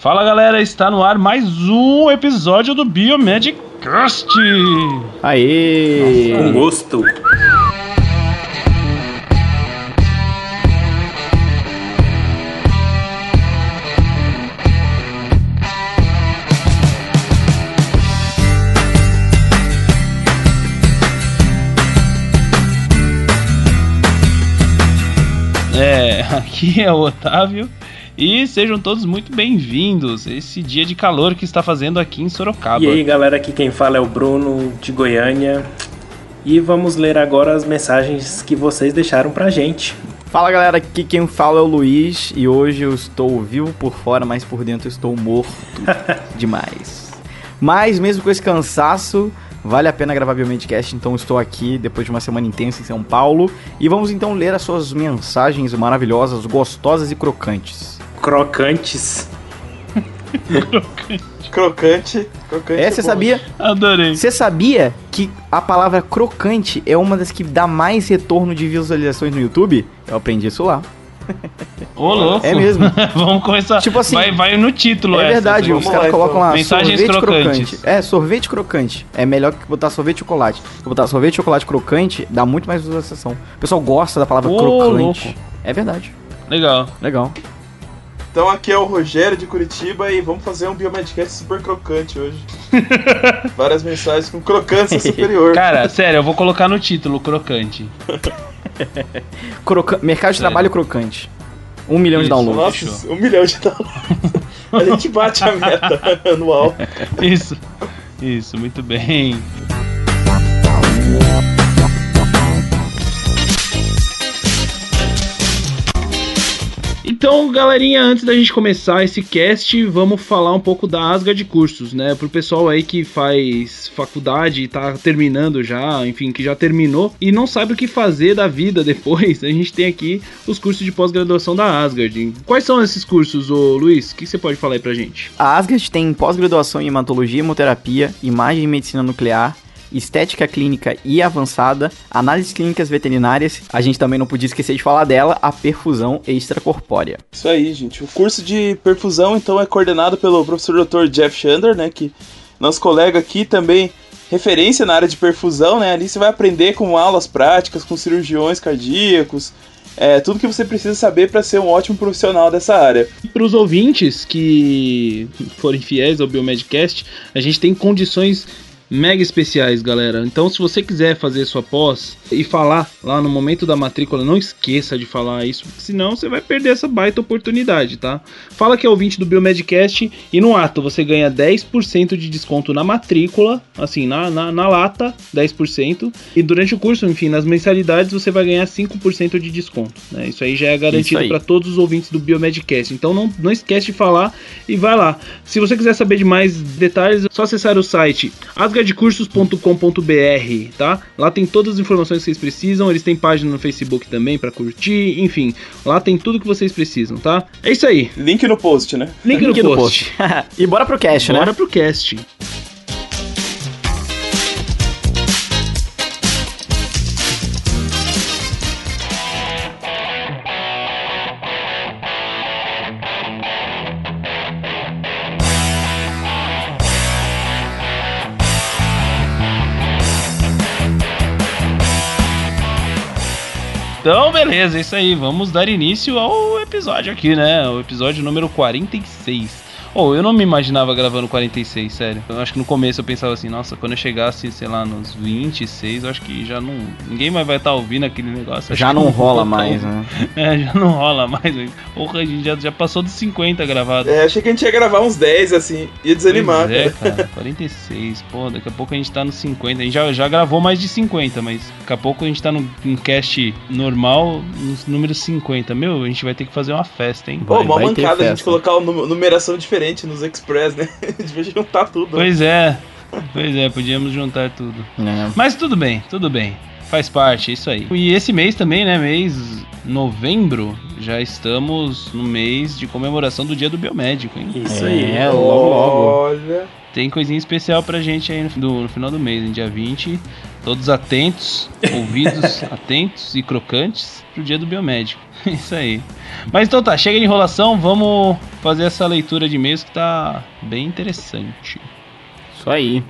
Fala galera, está no ar mais um episódio do Biomed Cast. Aê! Com gosto. É, aqui é o Otávio e sejam todos muito bem-vindos esse dia de calor que está fazendo aqui em Sorocaba. E aí, galera, aqui quem fala é o Bruno de Goiânia. E vamos ler agora as mensagens que vocês deixaram pra gente. Fala galera, aqui quem fala é o Luiz e hoje eu estou vivo por fora, mas por dentro eu estou morto demais. Mas mesmo com esse cansaço, vale a pena gravar Biomedcast, então estou aqui depois de uma semana intensa em São Paulo e vamos então ler as suas mensagens maravilhosas, gostosas e crocantes. Crocantes. Crocante. Crocante. É, você bom. sabia? Adorei. Você sabia que a palavra crocante é uma das que dá mais retorno de visualizações no YouTube? Eu aprendi isso lá. Ô, louco. É mesmo. Vamos começar. Tipo assim, vai, vai no título É essa, verdade, os caras colocam então. lá Mensagens sorvete crocantes. crocante. É, sorvete crocante. É melhor que botar sorvete e chocolate. Se botar sorvete e chocolate crocante, dá muito mais visualização. O pessoal gosta da palavra Ô, crocante. louco. É verdade. Legal. Legal. Então aqui é o Rogério de Curitiba e vamos fazer um Biomedcast super crocante hoje. Várias mensagens com crocância superior. Cara, sério, eu vou colocar no título crocante. Croca... Mercado de Sério. trabalho crocante. Um milhão de Isso, downloads. Nossa, um milhão de dólares. A gente bate a meta anual. Isso. Isso, muito bem. Então, galerinha, antes da gente começar esse cast, vamos falar um pouco da Asga de cursos, né? Pro pessoal aí que faz faculdade e tá terminando já, enfim, que já terminou e não sabe o que fazer da vida depois, a gente tem aqui os cursos de pós-graduação da Asgard. Quais são esses cursos, ô Luiz? O que você pode falar aí pra gente? A Asgard tem pós-graduação em hematologia hemoterapia, imagem e medicina nuclear, estética clínica e avançada, análises clínicas veterinárias. A gente também não podia esquecer de falar dela, a perfusão extracorpórea. Isso aí, gente. O curso de perfusão, então, é coordenado pelo professor Dr. Jeff Shander, né? Que nosso colega aqui também referência na área de perfusão, né? Ali você vai aprender com aulas práticas, com cirurgiões cardíacos, é, tudo que você precisa saber para ser um ótimo profissional dessa área. Para os ouvintes que forem fiéis ao Biomedcast, a gente tem condições mega especiais, galera. Então, se você quiser fazer sua pós e falar lá no momento da matrícula, não esqueça de falar isso, porque senão você vai perder essa baita oportunidade, tá? Fala que é ouvinte do Biomedcast e no ato você ganha 10% de desconto na matrícula, assim, na, na, na lata, 10%. E durante o curso, enfim, nas mensalidades você vai ganhar 5% de desconto, né? Isso aí já é garantido para todos os ouvintes do Biomedcast. Então não, não esquece de falar e vai lá. Se você quiser saber de mais detalhes, é só acessar o site asgardcursos.com.br, tá? Lá tem todas as informações que vocês precisam. Eles têm página no Facebook também para curtir, enfim, lá tem tudo que vocês precisam, tá? É isso aí. Link no post, né? Link, Link no no post. e bora pro cast, Bora né? pro cast. Então, beleza, é isso aí. Vamos dar início ao episódio aqui, né? O episódio número 46. Oh, eu não me imaginava gravando 46, sério. Eu acho que no começo eu pensava assim, nossa, quando eu chegasse, sei lá, nos 26, eu acho que já não. Ninguém mais vai estar ouvindo aquele negócio. Já que não rola tá mais, né? É, já não rola mais. velho. Porra, a gente já, já passou dos 50 gravado. É, achei que a gente ia gravar uns 10, assim, ia desanimar. Pois é, cara. cara, 46. Pô, daqui a pouco a gente tá nos 50. A gente já, já gravou mais de 50, mas daqui a pouco a gente tá num, num cast normal, nos números 50. Meu, a gente vai ter que fazer uma festa, hein? Pô, Vai- mó vai mancada a gente colocar uma nu- numeração diferente nos Express, né? A gente vai juntar tudo. né? Pois é, pois é, podíamos juntar tudo. É. Mas tudo bem, tudo bem. Faz parte, é isso aí. E esse mês também, né? Mês novembro, já estamos no mês de comemoração do Dia do Biomédico, hein? Isso É, aí. logo, logo. Olha. tem coisinha especial pra gente aí no, do, no final do mês, em dia 20. Todos atentos, ouvidos atentos e crocantes pro dia do biomédico. Isso aí. Mas então tá, chega de enrolação, vamos fazer essa leitura de mês que tá bem interessante. Isso aí.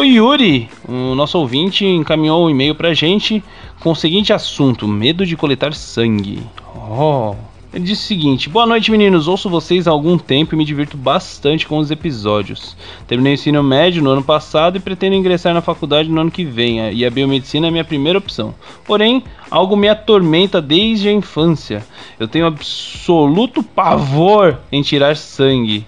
Então Yuri, o nosso ouvinte, encaminhou um e-mail pra gente com o seguinte assunto: medo de coletar sangue. Oh. Ele disse o seguinte: Boa noite, meninos. Ouço vocês há algum tempo e me divirto bastante com os episódios. Terminei o ensino médio no ano passado e pretendo ingressar na faculdade no ano que vem, e a biomedicina é minha primeira opção. Porém, algo me atormenta desde a infância. Eu tenho absoluto pavor em tirar sangue.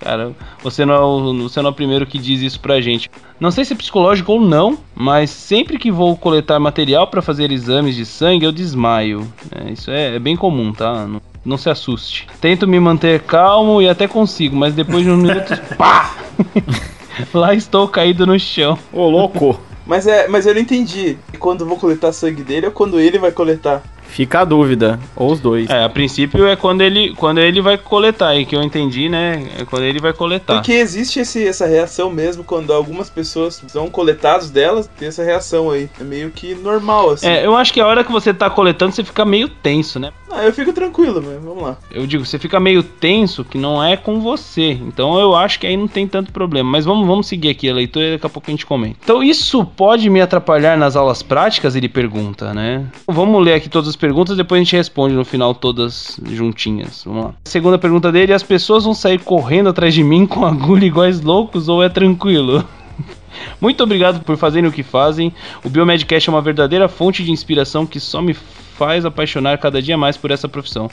Cara, você não, é o, você não é o primeiro que diz isso pra gente. Não sei se é psicológico ou não, mas sempre que vou coletar material para fazer exames de sangue, eu desmaio. É, isso é, é, bem comum, tá? Não, não, se assuste. Tento me manter calmo e até consigo, mas depois de uns minutos, pá! Lá estou caído no chão. Ô, louco! Mas é, mas eu não entendi. Quando vou coletar sangue dele ou quando ele vai coletar? Fica a dúvida, ou os dois. É, a princípio é quando ele, quando ele vai coletar, e que eu entendi, né? É quando ele vai coletar. Porque existe esse, essa reação mesmo quando algumas pessoas são coletadas delas, tem essa reação aí. É meio que normal, assim. É, eu acho que a hora que você tá coletando, você fica meio tenso, né? Ah, eu fico tranquilo, mas vamos lá. Eu digo, você fica meio tenso que não é com você. Então eu acho que aí não tem tanto problema. Mas vamos, vamos seguir aqui a leitura e daqui a pouco a gente comenta. Então isso pode me atrapalhar nas aulas práticas? Ele pergunta, né? Vamos ler aqui todas as perguntas, depois a gente responde no final todas juntinhas. Vamos lá. Segunda pergunta dele: as pessoas vão sair correndo atrás de mim com agulha iguais loucos ou é tranquilo? Muito obrigado por fazerem o que fazem. O Biomedcast é uma verdadeira fonte de inspiração que só me faz apaixonar cada dia mais por essa profissão.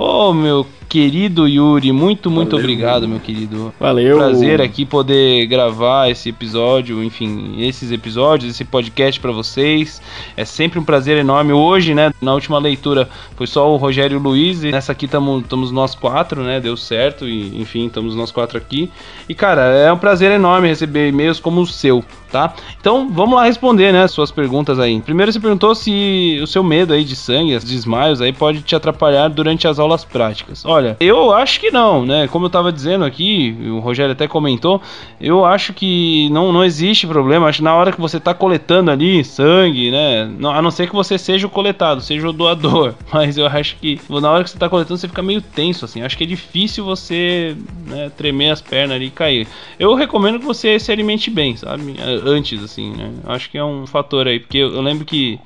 Oh, meu querido Yuri, muito, muito Valeu. obrigado, meu querido. Valeu. Prazer aqui poder gravar esse episódio, enfim, esses episódios, esse podcast para vocês. É sempre um prazer enorme. Hoje, né, na última leitura foi só o Rogério Luiz e nessa aqui estamos nós quatro, né? Deu certo e, enfim, estamos nós quatro aqui. E, cara, é um prazer enorme receber e-mails como o seu, tá? Então, vamos lá responder, né, suas perguntas aí. Primeiro, você perguntou se o seu medo aí de sangue, os desmaios aí pode te atrapalhar durante as aulas práticas. Olha, eu acho que não, né? Como eu tava dizendo aqui, o Rogério até comentou, eu acho que não, não existe problema. Acho que na hora que você tá coletando ali sangue, né? a não ser que você seja o coletado, seja o doador. Mas eu acho que na hora que você tá coletando, você fica meio tenso, assim. Acho que é difícil você né, tremer as pernas ali e cair. Eu recomendo que você se alimente bem, sabe? Antes, assim, né? Acho que é um fator aí, porque eu lembro que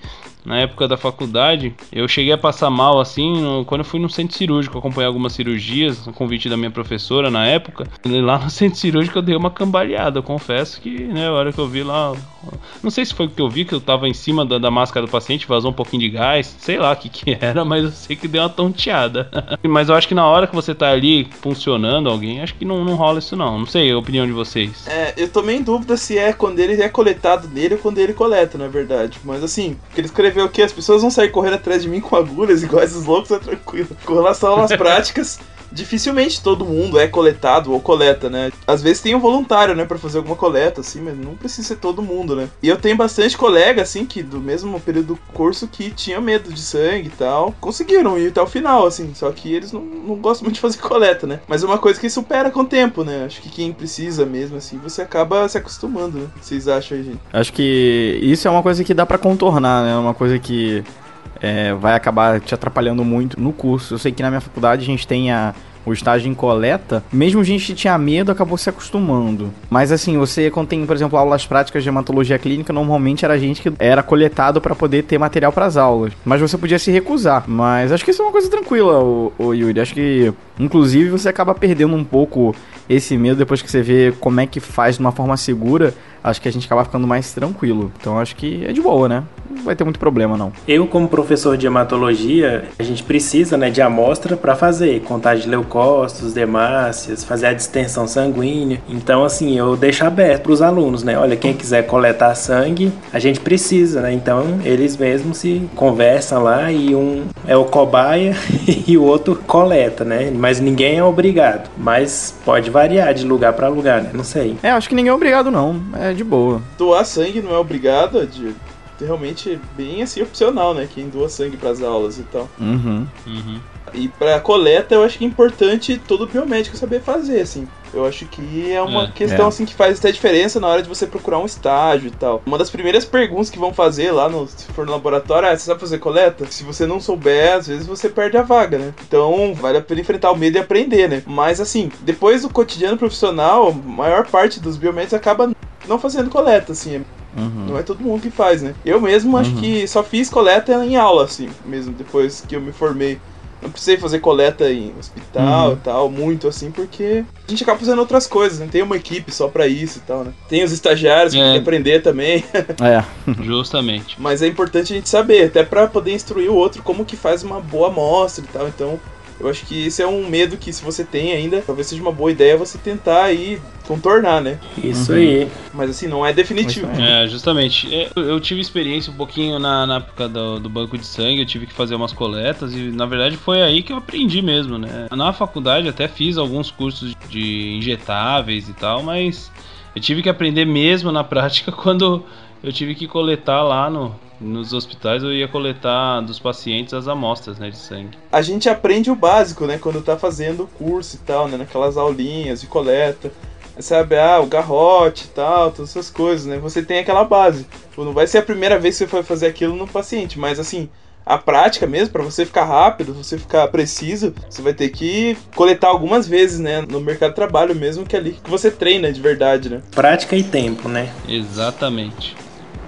na época da faculdade, eu cheguei a passar mal assim no, quando eu fui no centro cirúrgico acompanhar algumas cirurgias, no convite da minha professora na época. Lá no centro cirúrgico eu dei uma cambaleada, eu confesso que, né, a hora que eu vi lá. Não sei se foi o que eu vi, que eu tava em cima da, da máscara do paciente, vazou um pouquinho de gás, sei lá o que que era, mas eu sei que deu uma tonteada. mas eu acho que na hora que você tá ali funcionando alguém, acho que não, não rola isso não. Não sei a opinião de vocês. É, eu tomei em dúvida se é quando ele é coletado nele ou quando ele coleta, na verdade. Mas assim, que ele escreveu escreveu aqui, as pessoas vão sair correndo atrás de mim com agulhas igual esses loucos, é tranquilo. Com relação às práticas, dificilmente todo mundo é coletado ou coleta, né? Às vezes tem um voluntário, né, para fazer alguma coleta, assim, mas não precisa ser todo mundo, né? E eu tenho bastante colega, assim, que do mesmo período do curso que tinha medo de sangue e tal, conseguiram ir até o final, assim, só que eles não, não gostam muito de fazer coleta, né? Mas é uma coisa que supera com o tempo, né? Acho que quem precisa mesmo, assim, você acaba se acostumando, né? O que vocês acham aí, gente? Acho que isso é uma coisa que dá para contornar, né? Uma coisa que é, vai acabar te atrapalhando muito no curso. Eu sei que na minha faculdade a gente tem a, o estágio em coleta, mesmo a gente que tinha medo, acabou se acostumando. Mas assim, você quando tem, por exemplo, aulas práticas de hematologia clínica, normalmente era gente que era coletado para poder ter material para as aulas. Mas você podia se recusar. Mas acho que isso é uma coisa tranquila, o, o Yuri. Acho que, inclusive, você acaba perdendo um pouco esse medo depois que você vê como é que faz de uma forma segura. Acho que a gente acaba ficando mais tranquilo. Então acho que é de boa, né? Não vai ter muito problema, não. Eu, como professor de hematologia, a gente precisa né, de amostra para fazer contagem de leucócitos, hemácias, fazer a distensão sanguínea. Então, assim, eu deixo aberto para os alunos, né? Olha, quem quiser coletar sangue, a gente precisa, né? Então, eles mesmos se conversam lá e um é o cobaia e o outro coleta, né? Mas ninguém é obrigado. Mas pode variar de lugar para lugar, né? Não sei. É, acho que ninguém é obrigado, não. É de boa. Doar sangue não é obrigado, de realmente bem assim opcional, né? Quem doa sangue para as aulas e tal. Uhum. Uhum. E para coleta, eu acho que é importante todo biomédico saber fazer, assim. Eu acho que é uma É, questão é. assim que faz até diferença na hora de você procurar um estágio e tal. Uma das primeiras perguntas que vão fazer lá no se for no laboratório é: você sabe fazer coleta? Se você não souber, às vezes você perde a vaga, né? Então, vale a pena enfrentar o medo e aprender, né? Mas assim, depois do cotidiano profissional, a maior parte dos biomédicos acaba não fazendo coleta, assim. Uhum. Não é todo mundo que faz, né? Eu mesmo acho Uhum. que só fiz coleta em aula, assim, mesmo depois que eu me formei. Não precisei fazer coleta em hospital Uhum. e tal, muito assim, porque a gente acaba fazendo outras coisas, né? Tem uma equipe só pra isso e tal, né? Tem os estagiários que É. querem aprender também, É. Justamente. mas é importante a gente saber, até pra poder instruir o outro como que faz uma boa amostra e tal. Então, eu acho que isso é um medo que se você tem ainda, talvez seja uma boa ideia você tentar aí contornar, né? Isso Uhum. aí. Mas assim, não é definitivo. É, justamente. É, Eu, eu tive experiência um pouquinho na, na época do, do banco de sangue, eu tive que fazer umas coletas e na verdade foi aí que eu aprendi mesmo, né? Na faculdade até fiz alguns cursos de injetáveis e tal, mas eu tive que aprender mesmo na prática quando eu tive que coletar lá no, nos hospitais, eu ia coletar dos pacientes as amostras né, de sangue. a gente aprende o básico, né? Quando tá fazendo o curso e tal, né? Naquelas aulinhas de coleta. Sabe, ah, o garrote e tal, todas essas coisas, né? Você tem aquela base. Tipo, Não vai ser a primeira vez que você for fazer aquilo no paciente, mas assim, a prática mesmo, pra você ficar rápido, você ficar preciso, você vai ter que coletar algumas vezes, né? No mercado de trabalho mesmo, que é ali que você treina de verdade, né? Prática e tempo, né? Exatamente.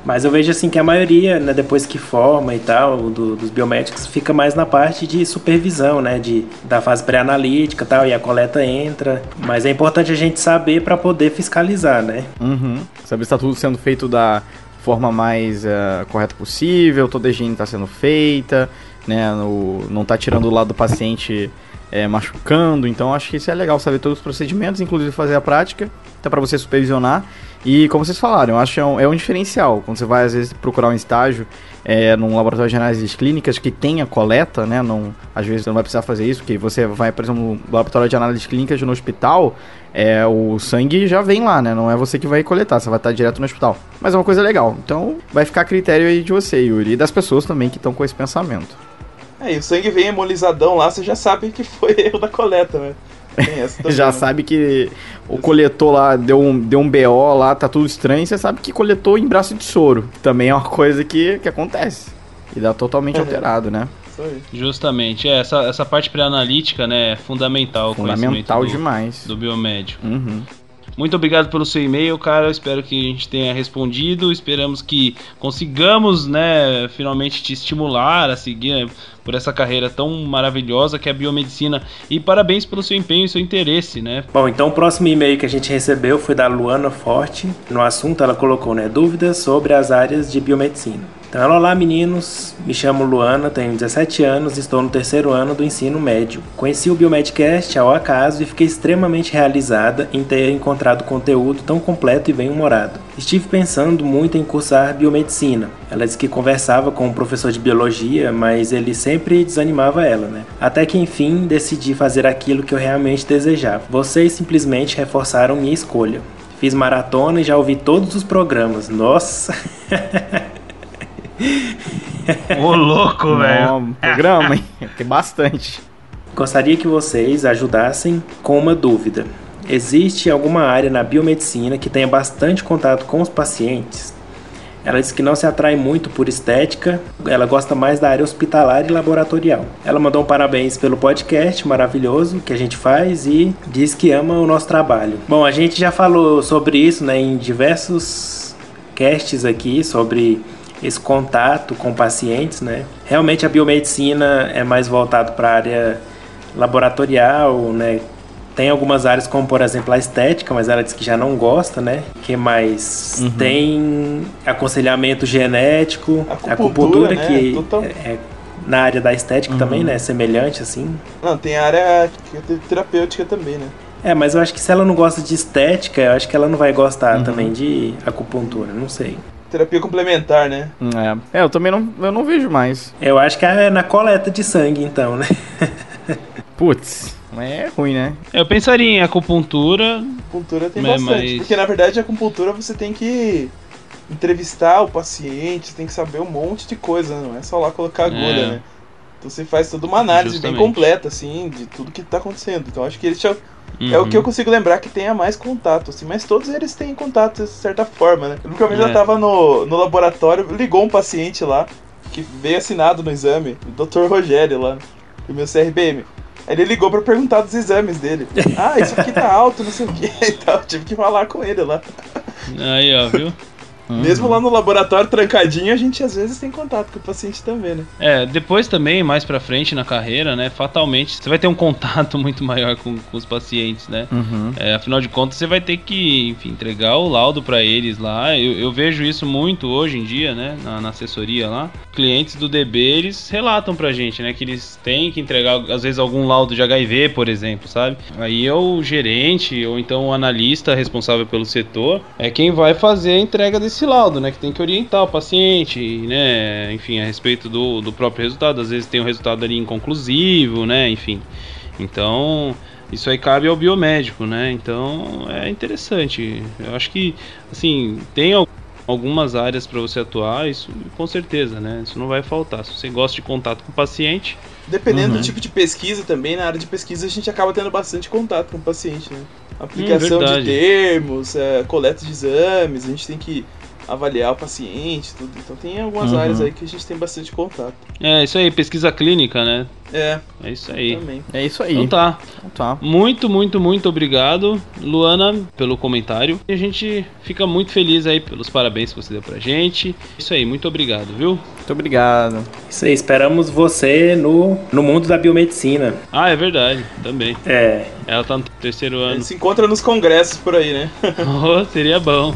Mas eu vejo assim que a maioria, né, depois que forma e tal, do- dos biomédicos, fica mais na parte de supervisão, né, de, da fase pré-analítica e tal, e a coleta entra. Mas é importante a gente saber para poder fiscalizar, né? Uhum. Saber se tá tudo sendo feito da forma mais eh, correta possível, toda a higiene tá sendo feita, né? no- não tá tirando o lado do paciente eh, machucando. Então acho que isso é legal saber todos os procedimentos, inclusive fazer a prática, até para você supervisionar. E como vocês falaram, eu acho que é um, é um diferencial. Quando você vai, às vezes, procurar um estágio é, num laboratório de análises clínicas que tenha coleta, né? Não, às vezes você não vai precisar fazer isso, porque você vai, por exemplo, no laboratório de análises clínicas no hospital, é, o sangue já vem lá, né? Não é você que vai coletar, você vai estar direto no hospital. Mas é uma coisa legal. Então, vai ficar a critério aí de você, Yuri, e das pessoas também que estão com esse pensamento. É, e o sangue vem hemolizadão lá, você já sabe que foi erro da coleta, né? Já né? sabe que o coletor lá deu um, deu um BO lá, tá tudo estranho, você sabe que coletou em braço de soro. Também é uma coisa que, que acontece. E dá totalmente alterado, né? Isso aí. Justamente. É, essa, essa parte pré-analítica, né, é fundamental. o Fundamental do- demais. do biomédico. Uhum. Muito obrigado pelo seu e-mail, cara. Espero que a gente tenha respondido. Esperamos que consigamos, né, finalmente te estimular a seguir por essa carreira tão maravilhosa que é a biomedicina. E parabéns pelo seu empenho e seu interesse, né? Bom, então o próximo e-mail que a gente recebeu foi da Luana Forte. No assunto ela colocou, né, dúvidas sobre as áreas de biomedicina. Então, olá meninos, me chamo Luana, tenho 17 anos e estou no terceiro ano do ensino médio. Conheci o Biomedcast ao acaso e fiquei extremamente realizada em ter encontrado conteúdo tão completo e bem-humorado. Estive pensando muito em cursar biomedicina. Ela disse que conversava com um professor de biologia, mas ele sempre desanimava ela, né? Até que enfim decidi fazer aquilo que eu realmente desejava. Vocês simplesmente reforçaram minha escolha. Fiz maratona e já ouvi todos os programas. Nossa! Ô, louco, velho. Programa, hein? Tem bastante. Gostaria que vocês ajudassem com uma dúvida. Existe alguma área na biomedicina que tenha bastante contato com os pacientes? Ela diz que não se atrai muito por estética, ela gosta mais da área hospitalar e laboratorial. Ela mandou um parabéns pelo podcast maravilhoso que a gente faz e diz que ama o nosso trabalho. Bom, a gente já falou sobre isso né, em diversos casts aqui, sobre esse contato com pacientes, né? Realmente a biomedicina é mais voltado para a área laboratorial, né? Tem algumas áreas, como por exemplo a estética, mas ela diz que já não gosta, né? que mais? Uhum. Tem aconselhamento genético, Acupuntura, acupuntura, né? que Total- é, é na área da estética Uhum. também, né? Semelhante, assim. Não, tem a área é terapêutica também, né? É, mas eu acho que se ela não gosta de estética, eu acho que ela não vai gostar Uhum. também de acupuntura, não sei. Terapia complementar, né? É. É, eu também não, eu não vejo mais. Eu acho que é na coleta de sangue, então, né? Putz, mas é ruim, né? Eu pensaria em acupuntura. Acupuntura tem É, bastante. mas- Porque na verdade a acupuntura você tem que entrevistar o paciente, você tem que saber um monte de coisa, não é só lá colocar agulha, É. né? Então você faz toda uma análise Justamente. bem completa, assim, de tudo que tá acontecendo. Então acho que eles já É o Uhum. que eu consigo lembrar que tenha mais contato, assim, mas todos eles têm contato de certa forma, né? Eu nunca vez É. eu tava no, no laboratório, ligou um paciente lá, que veio assinado no exame, o Dr. Rogério lá, do meu CRBM. Aí ele ligou pra perguntar dos exames dele. Ah, isso aqui tá alto, não sei o que e tal. Tive que falar com ele lá. Aí, ó, viu? Mesmo lá no laboratório trancadinho, a gente às vezes tem contato com o paciente também, né? É, depois também, mais pra frente na carreira, né? Fatalmente, você vai ter um contato muito maior com, com os pacientes, né? Uhum. É, afinal de contas, você vai ter que, enfim, entregar o laudo pra eles lá. Eu, eu vejo isso muito hoje em dia, né? Na, na assessoria lá. Clientes do DB, eles relatam pra gente, né? Que eles têm que entregar, às vezes, algum laudo de HIV, por exemplo, sabe? Aí é o gerente ou então o analista responsável pelo setor é quem vai fazer a entrega desse laudo, né? Que tem que orientar o paciente, né? Enfim, a respeito do, do próprio resultado. Às vezes tem um resultado ali inconclusivo, né? Enfim. Então, isso aí cabe ao biomédico, né? Então, é interessante. Eu acho que, assim, tem al- algumas áreas para você atuar, isso com certeza, né? Isso não vai faltar. Se você gosta de contato com o paciente, Dependendo Uhum. do tipo de pesquisa também, na área de pesquisa a gente acaba tendo bastante contato com o paciente, né? Aplicação de verdade. termos, é, coleta de exames, a gente tem que avaliar o paciente, tudo. Então tem algumas Uhum. áreas aí que a gente tem bastante contato. é isso aí, pesquisa clínica, né? É, É isso aí. também. É isso aí. Então tá. Então tá. Muito, muito, muito obrigado, Luana, pelo comentário. E a gente fica muito feliz aí pelos parabéns que você deu pra gente. Isso aí, muito obrigado, viu? Muito obrigado. Isso aí, esperamos você no, no mundo da biomedicina. Ah, é verdade, também. É, Ela tá no terceiro A ano. gente se encontra nos congressos por aí, né? Oh, seria bom.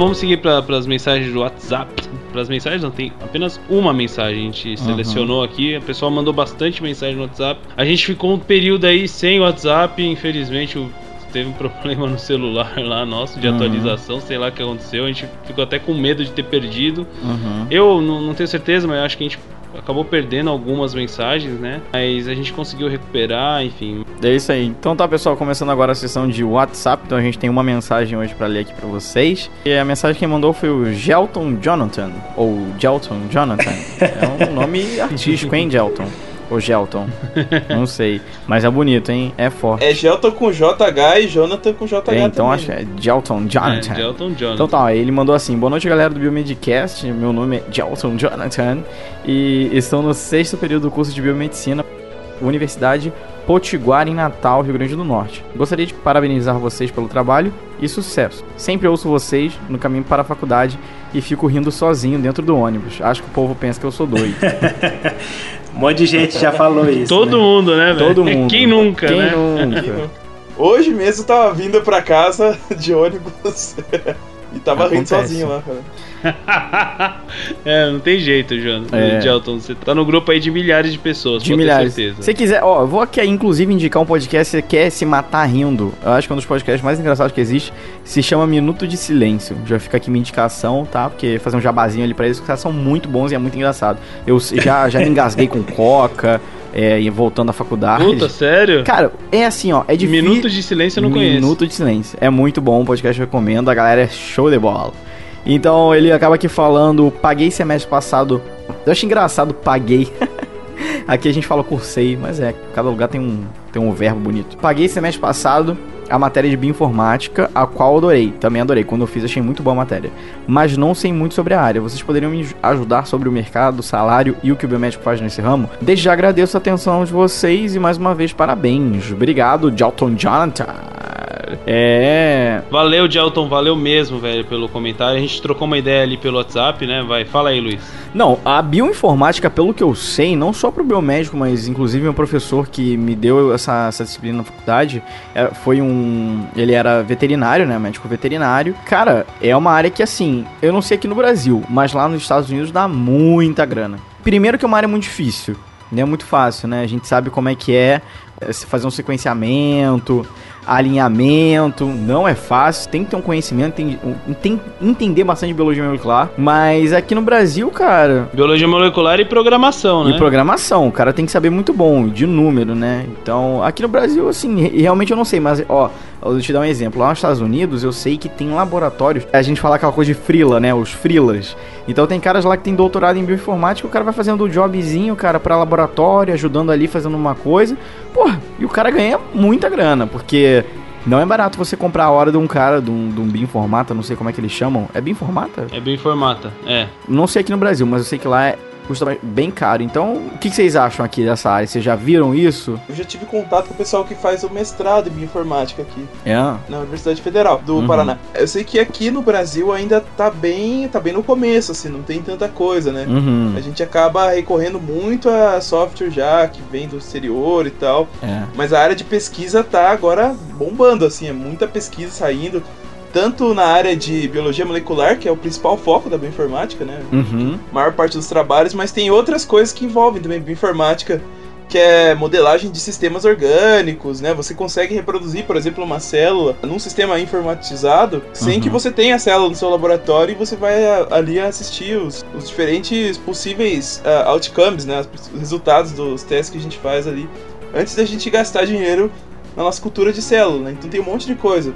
Vamos seguir para as mensagens do WhatsApp. Para as mensagens não tem apenas uma mensagem. A gente selecionou aqui. A pessoa mandou bastante mensagem no WhatsApp. A gente ficou um período aí sem WhatsApp. Infelizmente o- teve um problema no celular lá nosso de Uhum. atualização. Sei lá o que aconteceu. A gente ficou até com medo de ter perdido. Uhum. Eu não, não tenho certeza, mas eu acho que a gente acabou perdendo algumas mensagens, né? Mas a gente conseguiu recuperar, enfim. É isso aí. Então tá, pessoal, começando agora a sessão de WhatsApp. Então a gente tem uma mensagem hoje pra ler aqui pra vocês. E a mensagem que mandou foi o Gelton Jonathan, ou Gelton Jonathan. é um nome artístico, hein, Gelton? Ou Gelton. Não sei. Mas é bonito, hein? É forte. É Gelton com JH e Jonathan com JH É, então também. acho que é Gelton Jonathan. É, de Elton John. Então tá, ele mandou assim: Boa noite, galera do Biomedcast. Meu nome é Gelton Jonathan e estou no sexto período do curso de Biomedicina, Universidade Potiguar, em Natal, Rio Grande do Norte. Gostaria de parabenizar vocês pelo trabalho e sucesso. Sempre ouço vocês no caminho para a faculdade e fico rindo sozinho dentro do ônibus. Acho que o povo pensa que eu sou doido. um monte de gente já falou isso. Todo né? mundo, né, velho? Todo mundo. Quem nunca, Quem né? nunca? Hoje mesmo eu tava vindo pra casa de ônibus e tava rindo Acontece. sozinho lá, cara. é, não tem jeito, João. É. Gelton, você tá no grupo aí de milhares de pessoas, De milhares. certeza. Se quiser, ó, eu vou aqui inclusive indicar um podcast que quer se matar rindo. Eu acho que é um dos podcasts mais engraçados que existe. Se chama Minuto de Silêncio. Já fica aqui minha indicação, tá? Porque fazer um jabazinho ali pra eles, porque eles são muito bons e é muito engraçado. Eu já, já me engasguei com coca, é, e voltando à faculdade. Puta, sério? Cara, é assim, ó, é difícil. Minuto de silêncio eu não conheço. Minuto de Silêncio. É muito bom, o podcast eu recomendo, a galera é show de bola. Então ele acaba aqui falando, paguei semestre passado. Eu acho engraçado, paguei. Aqui a gente fala cursei, mas é, cada lugar tem um, tem um verbo bonito. Paguei semestre passado a matéria de bioinformática, a qual adorei. Também adorei. Quando eu fiz, achei muito boa a matéria. Mas não sei muito sobre a área. Vocês poderiam me ajudar sobre o mercado, salário e o que o biomédico faz nesse ramo? Desde já agradeço a atenção de vocês e mais uma vez parabéns. Obrigado, Jalton Jonathan. É. Valeu, Gelton, valeu mesmo, velho, pelo comentário. A gente trocou uma ideia ali pelo WhatsApp, né? Vai, fala aí, Luiz. Não, a bioinformática, pelo que eu sei, não só pro biomédico, mas inclusive um professor que me deu essa, essa disciplina na faculdade, é, foi um. Ele era veterinário, né? Médico veterinário. Cara, é uma área que, assim, eu não sei aqui no Brasil, mas lá nos Estados Unidos dá muita grana. Primeiro que é uma área muito difícil. Não é muito fácil, né? A gente sabe como é que é é, fazer um sequenciamento, alinhamento, não é fácil, tem que ter um conhecimento, tem, tem entender bastante biologia molecular, mas aqui no Brasil, cara... Biologia molecular e programação, né? E programação, o cara tem que saber muito bom, de número, né? Então, aqui no Brasil, assim, realmente eu não sei, mas, ó, eu vou te dar um exemplo. Lá nos Estados Unidos, eu sei que tem laboratórios. A gente fala aquela coisa de frila, né? Os frilas. Então tem caras lá que tem doutorado em bioinformática, o cara vai fazendo o um jobzinho, cara, para laboratório, ajudando ali, fazendo uma coisa. Porra, e o cara ganha muita grana, porque não é barato você comprar a hora de um cara, de um, de um bioinformata, não sei como é que eles chamam. É bioinformata? É bioinformata, é. Não sei aqui no Brasil, mas eu sei que lá é custa bem caro. Então, o que, vocês acham aqui dessa área? Vocês já viram isso? Eu já tive contato com o pessoal que faz o mestrado em bioinformática aqui. É? Na Universidade Federal do uhum. Paraná. Eu sei que aqui no Brasil ainda tá bem, tá bem no começo, assim, não tem tanta coisa, né? Uhum. A gente acaba recorrendo muito a software já que vem do exterior e tal. É. Mas a área de pesquisa tá agora bombando, assim, é muita pesquisa saindo tanto na área de biologia molecular, que é o principal foco da bioinformática, né? Uhum. Maior parte dos trabalhos, mas tem outras coisas que envolvem também bioinformática, que é modelagem de sistemas orgânicos, né? Você consegue reproduzir, por exemplo, uma célula num sistema informatizado sem uhum. que você tenha a célula no seu laboratório e você vai ali assistir os, os diferentes possíveis uh, outcomes, né? Os resultados dos testes que a gente faz ali antes da gente gastar dinheiro na nossa cultura de célula, né? Então tem um monte de coisa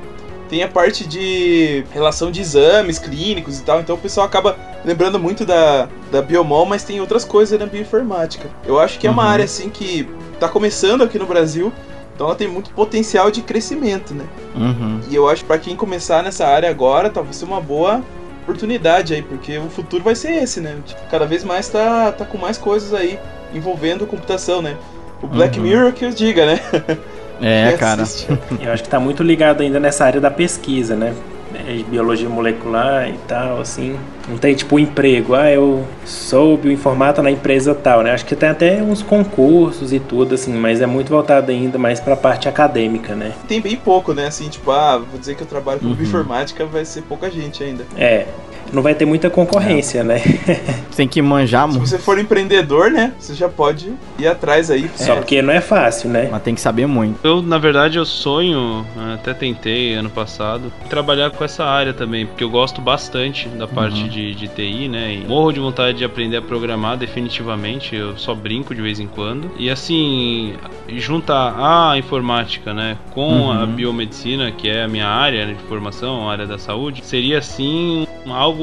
tem a parte de relação de exames clínicos e tal, então o pessoal acaba lembrando muito da, da biomol, mas tem outras coisas na bioinformática. Eu acho que é uma uhum. área assim que está começando aqui no Brasil, então ela tem muito potencial de crescimento, né? Uhum. E eu acho que para quem começar nessa área agora, talvez seja uma boa oportunidade aí, porque o futuro vai ser esse, né? Tipo, cada vez mais tá, tá com mais coisas aí envolvendo computação, né? O Black uhum. Mirror que eu diga, né? É, cara. Eu acho que tá muito ligado ainda nessa área da pesquisa, né? É, biologia molecular e tal, assim. Não tem tipo um emprego, ah, eu sou bioinformata na empresa tal, né? Acho que tem até uns concursos e tudo, assim, mas é muito voltado ainda mais pra parte acadêmica, né? Tem bem pouco, né? Assim, tipo, ah, vou dizer que eu trabalho com uhum. bioinformática, vai ser pouca gente ainda. É, não vai ter muita concorrência, é. né? Tem que manjar muito. Se você for empreendedor, né? Você já pode ir atrás aí. Só é. porque não é fácil, né? Mas tem que saber muito. Eu, na verdade, eu sonho, até tentei ano passado, trabalhar com essa área também, porque eu gosto bastante da parte uhum. de, de TI, né? E morro de vontade de aprender a programar definitivamente. Eu só brinco de vez em quando. E assim, juntar a informática, né, com uhum. a biomedicina, que é a minha área de formação, a área da saúde, seria assim algo,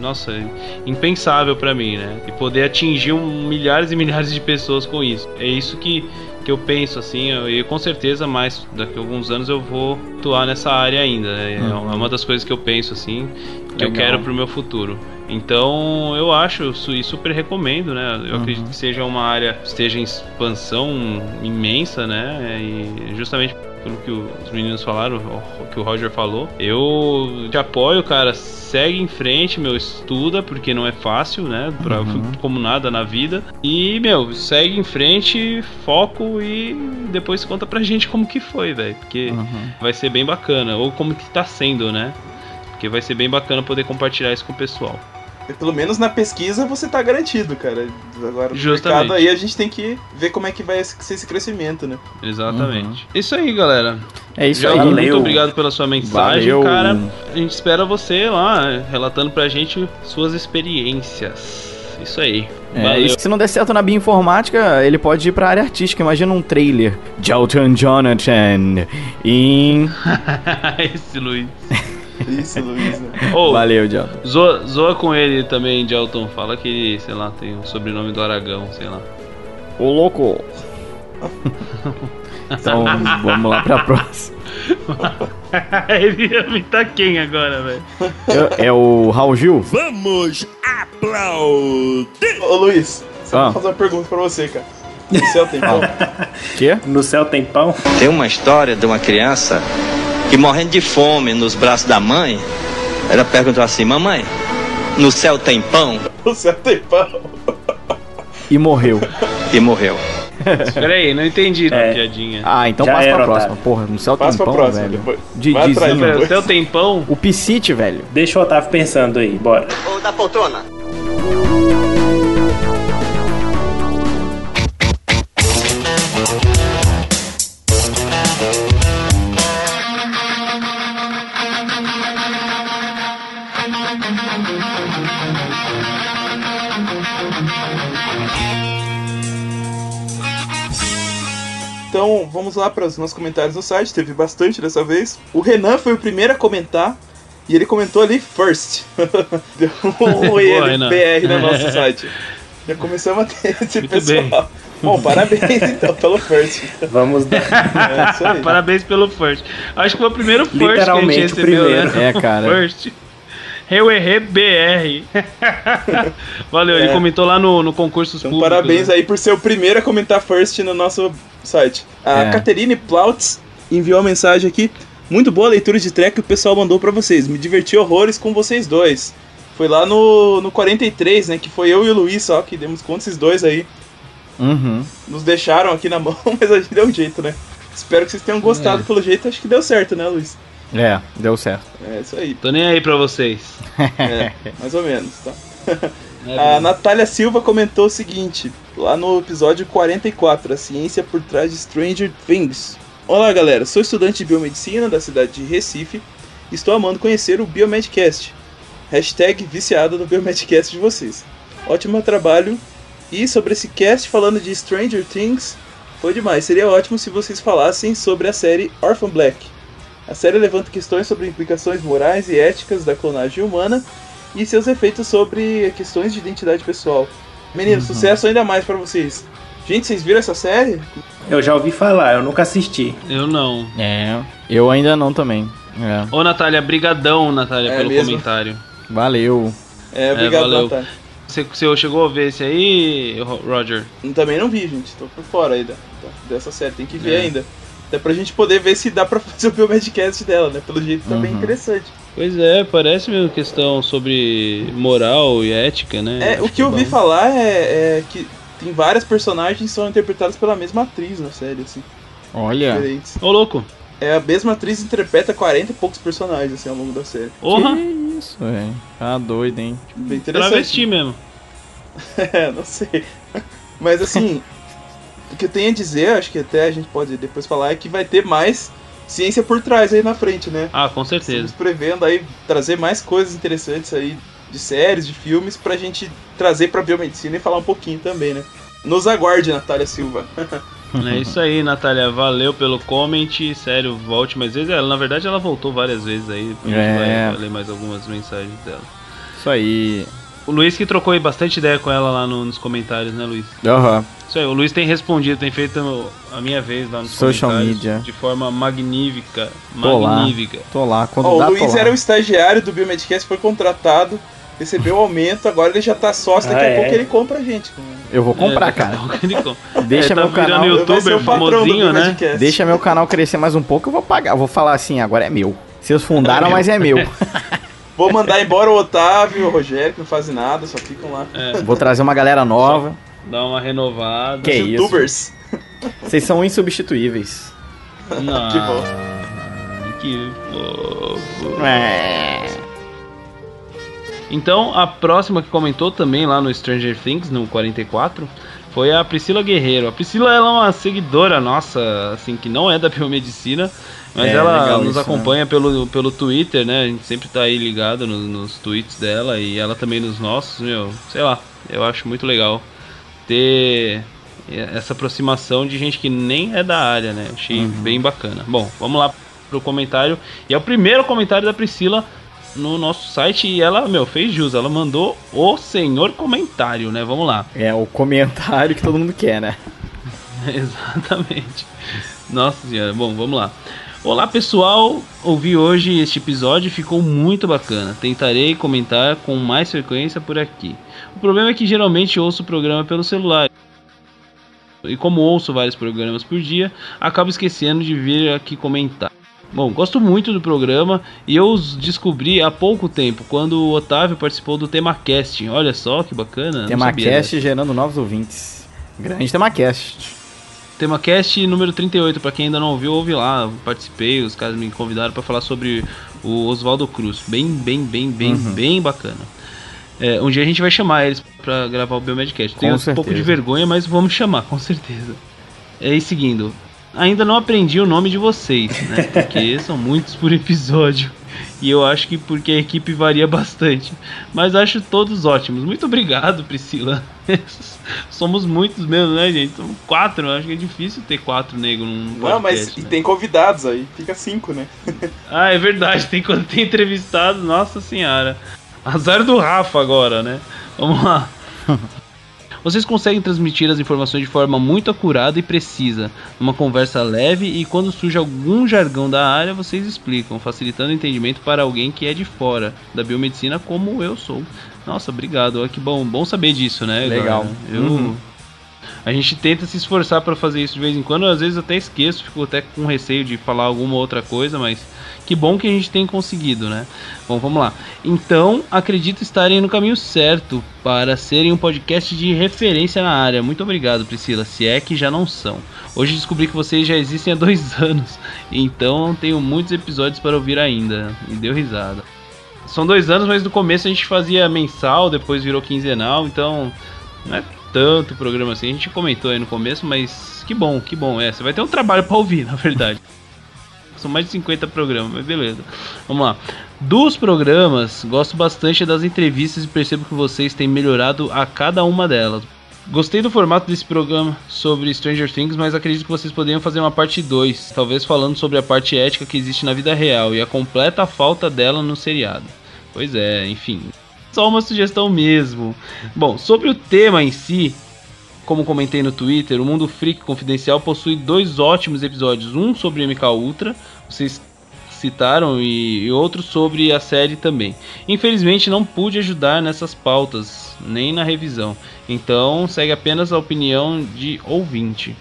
nossa, impensável para mim, né? E poder atingir um, milhares e milhares de pessoas com isso. É isso que, que eu penso, assim, e com certeza mais daqui a alguns anos eu vou atuar nessa área ainda. Né? Uhum. É uma das coisas que eu penso, assim, que Legal. eu quero pro meu futuro. Então eu acho e super recomendo, né? Eu uhum. acredito que seja uma área esteja em expansão imensa, né? E justamente pelo que os meninos falaram, o que o Roger falou, eu te apoio, cara. Segue em frente, meu, estuda, porque não é fácil, né? Pra, uhum. Como nada na vida. E, meu, segue em frente, foco e depois conta pra gente como que foi, velho. Porque uhum. vai ser bem bacana. Ou como que tá sendo, né? Porque vai ser bem bacana poder compartilhar isso com o pessoal pelo menos na pesquisa você tá garantido, cara. Agora no Justamente. mercado aí a gente tem que ver como é que vai ser esse crescimento, né? Exatamente. Uhum. Isso aí, galera. É isso Já aí. Valeu. Muito obrigado pela sua mensagem, Valeu. cara. A gente espera você lá relatando pra gente suas experiências. Isso aí. É, e se não der certo na bioinformática, ele pode ir pra área artística. Imagina um trailer. Jalton Jonathan em. Esse Luiz. Isso, Luiz. Oh, Valeu, Jalton. Zoa, zoa com ele também, Jalton. Fala que, sei lá, tem o sobrenome do Aragão, sei lá. Ô louco! então vamos lá pra próxima. Ele ia imitar quem agora, velho? É, é o Raul Gil? Vamos aplaudir! Ô Luiz, só Ah. vou fazer uma pergunta pra você, cara. No céu tem pão? Quê? No céu tem pão? Tem uma história de uma criança que morrendo de fome nos braços da mãe, ela perguntou assim: Mamãe, no céu tem pão? No céu tem pão. E morreu. E morreu. Peraí, não entendi a É. piadinha. Ah, então Já passa era, pra próxima. Otávio. Porra, no céu tem Passa pra pão, próxima, velho. depois. De Vai atrás, Dizinho. Pera, depois. o céu tem pão? O Piscite, velho. Deixa o Otávio pensando aí, bora. Ou da poltrona? Vamos lá para os nossos comentários no site. Teve bastante dessa vez. O Renan foi o primeiro a comentar. E ele comentou ali first. Deu um. BR no nosso site. Já começamos a ter esse Muito pessoal. bem. Bom, parabéns então pelo first. Vamos dar. É isso aí. Parabéns pelo first. Acho que foi o primeiro first que a gente Literalmente o recebeu, primeiro. né? É, cara. First. Eu errei BR. Valeu, ele É. comentou lá no, no concursos Então, públicos. parabéns né? aí por ser o primeiro a comentar first no nosso site. A É. Caterine Plautz enviou uma mensagem aqui. Muito boa leitura de track que o pessoal mandou pra vocês. Me diverti horrores com vocês dois. Foi lá no, no 43, né? Que foi eu e o Luiz só que demos conta esses dois aí. Uhum. Nos deixaram aqui na mão, mas a gente deu um jeito, né? Espero que vocês tenham gostado É. pelo jeito. Acho que deu certo, né, Luiz? É, deu certo. É isso aí. Tô nem aí pra vocês. É, mais ou menos, tá? É, A Natália Silva comentou o seguinte, lá no episódio 44, a ciência por trás de Stranger Things. Olá galera, sou estudante de biomedicina da cidade de Recife e estou amando conhecer o Biomedcast. Hashtag viciado no Biomedcast de vocês. Ótimo trabalho. E sobre esse cast falando de Stranger Things, foi demais. Seria ótimo se vocês falassem sobre a série Orphan Black. A série levanta questões sobre implicações morais e éticas da clonagem humana e seus efeitos sobre questões de identidade pessoal. Meninos, sucesso ainda mais pra vocês. Gente, vocês viram essa série? Eu já ouvi falar, eu nunca assisti. Eu não. É. Eu ainda não também. É. Ô, Natália, brigadão, Natália, É pelo mesmo? comentário. Valeu. É, obrigado, valeu. Natália. Você, você chegou a ver esse aí, Ro- Roger? Eu Também não vi, gente. Tô por fora ainda dessa série. Tem que ver É. ainda. Até pra gente poder ver se dá pra fazer o biomedcast dela, né? Pelo jeito tá bem Uhum. interessante. Pois é, parece mesmo questão sobre moral e ética, né? É, Acho o que eu ouvi falar é, é que tem várias personagens que são interpretadas pela mesma atriz na série, assim, Olha. diferentes. Ô, louco. É, a mesma atriz interpreta 40 e poucos personagens, assim, ao longo da série. Porra, Que isso, velho. Tá doido, hein? Bem interessante. travesti mesmo. É, não sei. Mas assim, o que eu tenho a dizer, acho que até a gente pode depois falar, é que vai ter mais ciência por trás aí na frente, né? Ah, com Estamos certeza. prevendo aí trazer mais coisas interessantes aí de séries, de filmes, pra gente trazer pra biomedicina e falar um pouquinho também, né? Nos aguarde, Natália Silva. É isso aí, Natália. Valeu pelo comment. Sério, volte mais vezes. Ela, na verdade, ela voltou várias vezes aí. A gente É. vai, ler mais algumas mensagens dela. Isso aí. O Luiz que trocou aí bastante ideia com ela lá no- nos comentários, né, Luiz? Aham. Isso aí, o Luiz tem respondido, tem feito a minha vez lá nos Social media. de forma magnífica. Tô lá. Magnífica. Tô lá. Quando Ó, dá, o Luiz tô lá. era o estagiário do Biomedcast, foi contratado, recebeu o aumento, agora ele já tá sócio, daqui Ah, a é? pouco ele compra a gente. Eu vou comprar, É, daqui a cara. Deixa É, tá meu canal. Vai ser youtuber o né? Deixa meu canal crescer mais um pouco, eu vou pagar. Eu vou falar assim, agora é meu. Vocês fundaram, mas é meu. Vou mandar embora o Otávio e o Rogério, que não fazem nada, só ficam lá. É, Vou trazer uma galera nova. Dá uma renovada. Que isso? Youtubers. Vocês são insubstituíveis. Não, Que bom. que fofo. É. Então, a próxima que comentou também lá no Stranger Things, no 44, foi a Priscila Guerreiro. A Priscila ela é uma seguidora nossa, assim, que não é da biomedicina, mas É, ela nos isso, acompanha pelo, pelo Twitter, né? A gente sempre tá aí ligado no- nos tweets dela e ela também nos nossos, meu, sei lá, eu acho muito legal ter essa aproximação de gente que nem é da área, né? Achei bem bacana. Bom, vamos lá pro comentário. E é o primeiro comentário da Priscila no nosso site e ela, meu, fez jus. Ela mandou o senhor comentário, né? Vamos lá. É o comentário que todo mundo quer, né? Exatamente. Nossa senhora, bom, vamos lá. Olá pessoal, ouvi hoje este episódio e ficou muito bacana. Tentarei comentar com mais frequência por aqui. O problema é que geralmente ouço o programa pelo celular. E como ouço vários programas por dia, acabo esquecendo de vir aqui comentar. Bom, gosto muito do programa e eu os descobri há pouco tempo, quando o Otávio participou do TemaCast. Olha só que bacana. TemaCast gerando novos ouvintes. Grande TemaCast. TemaCast número 38, pra quem ainda não ouviu, ouve lá. Participei, os caras me convidaram pra falar sobre o Oswaldo Cruz. Bem, bem, bem, bem, Uhum. bem bacana. É, um dia a gente vai chamar eles pra gravar o Biomedcast. Com Tenho um pouco de vergonha, mas vamos chamar, com certeza. E aí, seguindo. Ainda não aprendi o nome de vocês, né? Porque são muitos por episódio. E eu acho que porque a equipe varia bastante. Mas acho todos ótimos. Muito obrigado, Priscila. Somos muitos mesmo, né, gente? São quatro. Acho que é difícil ter quatro negros num podcast. Não, mas e né? tem convidados aí, fica cinco, né? Ah, é verdade. Tem quando tem entrevistado. Nossa senhora. Azar do Rafa agora, né? Vamos lá. Vocês conseguem transmitir as informações de forma muito acurada e precisa, numa conversa leve e quando surge algum jargão da área, vocês explicam, facilitando o entendimento para alguém que é de fora da biomedicina, como eu sou. Nossa, obrigado. Olha que bom, bom saber disso, né? Legal. galera? Eu, Uhum. A gente tenta se esforçar para fazer isso de vez em quando, às vezes até esqueço, fico até com receio de falar alguma outra coisa, mas que bom que a gente tem conseguido, né? Bom, vamos lá. Então, acredito estarem no caminho certo para serem um podcast de referência na área. Muito obrigado, Priscila, se é que já não são. Hoje descobri que vocês já existem há dois anos, então tenho muitos episódios para ouvir ainda. E deu risada. São dois anos, mas no começo a gente fazia mensal, depois virou quinzenal, então não é tanto programa assim. A gente comentou aí no começo, mas que bom, que bom. É, você vai ter um trabalho pra ouvir, na verdade. São mais de 50 programas, mas beleza. Vamos lá. Dos programas, gosto bastante das entrevistas e percebo que vocês têm melhorado a cada uma delas. Gostei do formato desse programa sobre Stranger Things, mas acredito que vocês poderiam fazer uma parte 2, talvez falando sobre a parte ética que existe na vida real e a completa falta dela no seriado. Pois é, enfim. Só uma sugestão mesmo. Bom, sobre o tema em si, como comentei no Twitter, o Mundo Freak Confidencial possui dois ótimos episódios, um sobre MK Ultra, vocês citaram, e, e outro sobre a série também. Infelizmente não pude ajudar nessas pautas, nem na revisão, então segue apenas a opinião de ouvinte.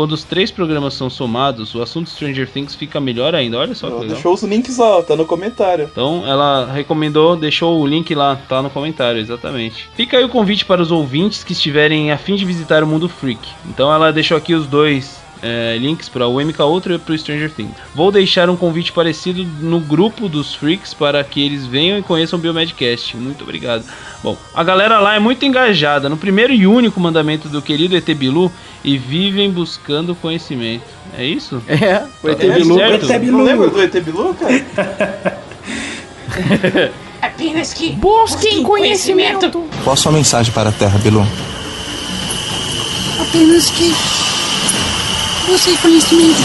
Quando os três programas são somados, o assunto Stranger Things fica melhor ainda. Olha só legal. deixou os links ó, tá no comentário. Então ela recomendou, deixou o link lá, tá no comentário, exatamente. Fica aí o convite para os ouvintes que estiverem a fim de visitar o mundo freak. Então ela deixou aqui os dois é, links para o MK Ultra e para o Stranger Things. Vou deixar um convite parecido no grupo dos freaks para que eles venham e conheçam o Biomedcast. Muito obrigado. Bom, a galera lá é muito engajada no primeiro e único mandamento do querido ET Bilu e vivem buscando conhecimento. É isso? É, o ET Tá Bilu. certo? ET Não lembra do ET Bilu, cara? Apenas que busquem conhecimento. Qual a sua mensagem para a Terra, Bilu? Apenas que busquem conhecimento.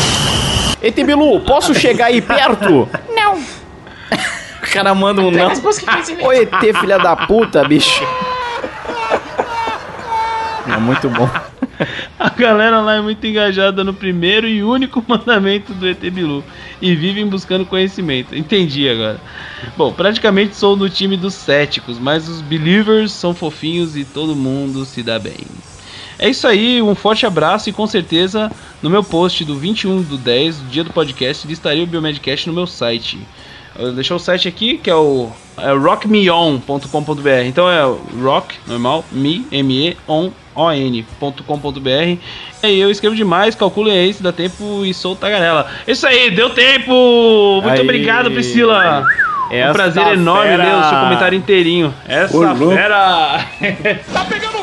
ET Bilu, posso chegar aí perto? Não, O cara manda um não. Ô ET, filha da puta, bicho. É muito bom. A galera lá é muito engajada no primeiro e único mandamento do ET Bilu e vivem buscando conhecimento. Entendi agora. Bom, praticamente sou do time dos céticos, mas os believers são fofinhos e todo mundo se dá bem. É isso aí, um forte abraço e com certeza no meu post do 21 do 10, do dia do podcast, listaria o Biomedcast no meu site. Eu vou deixar o site aqui, que é o é rockmeon.com.br. Então é rock, normal, me, m-e, on, on.com.br. E aí eu escrevo demais, calculo aí se dá tempo e sou tagarela. Isso aí, deu tempo! Muito Aí. obrigado, Priscila! É um prazer enorme fera. ler o seu comentário inteirinho. Essa Ô, fera! Tá pegando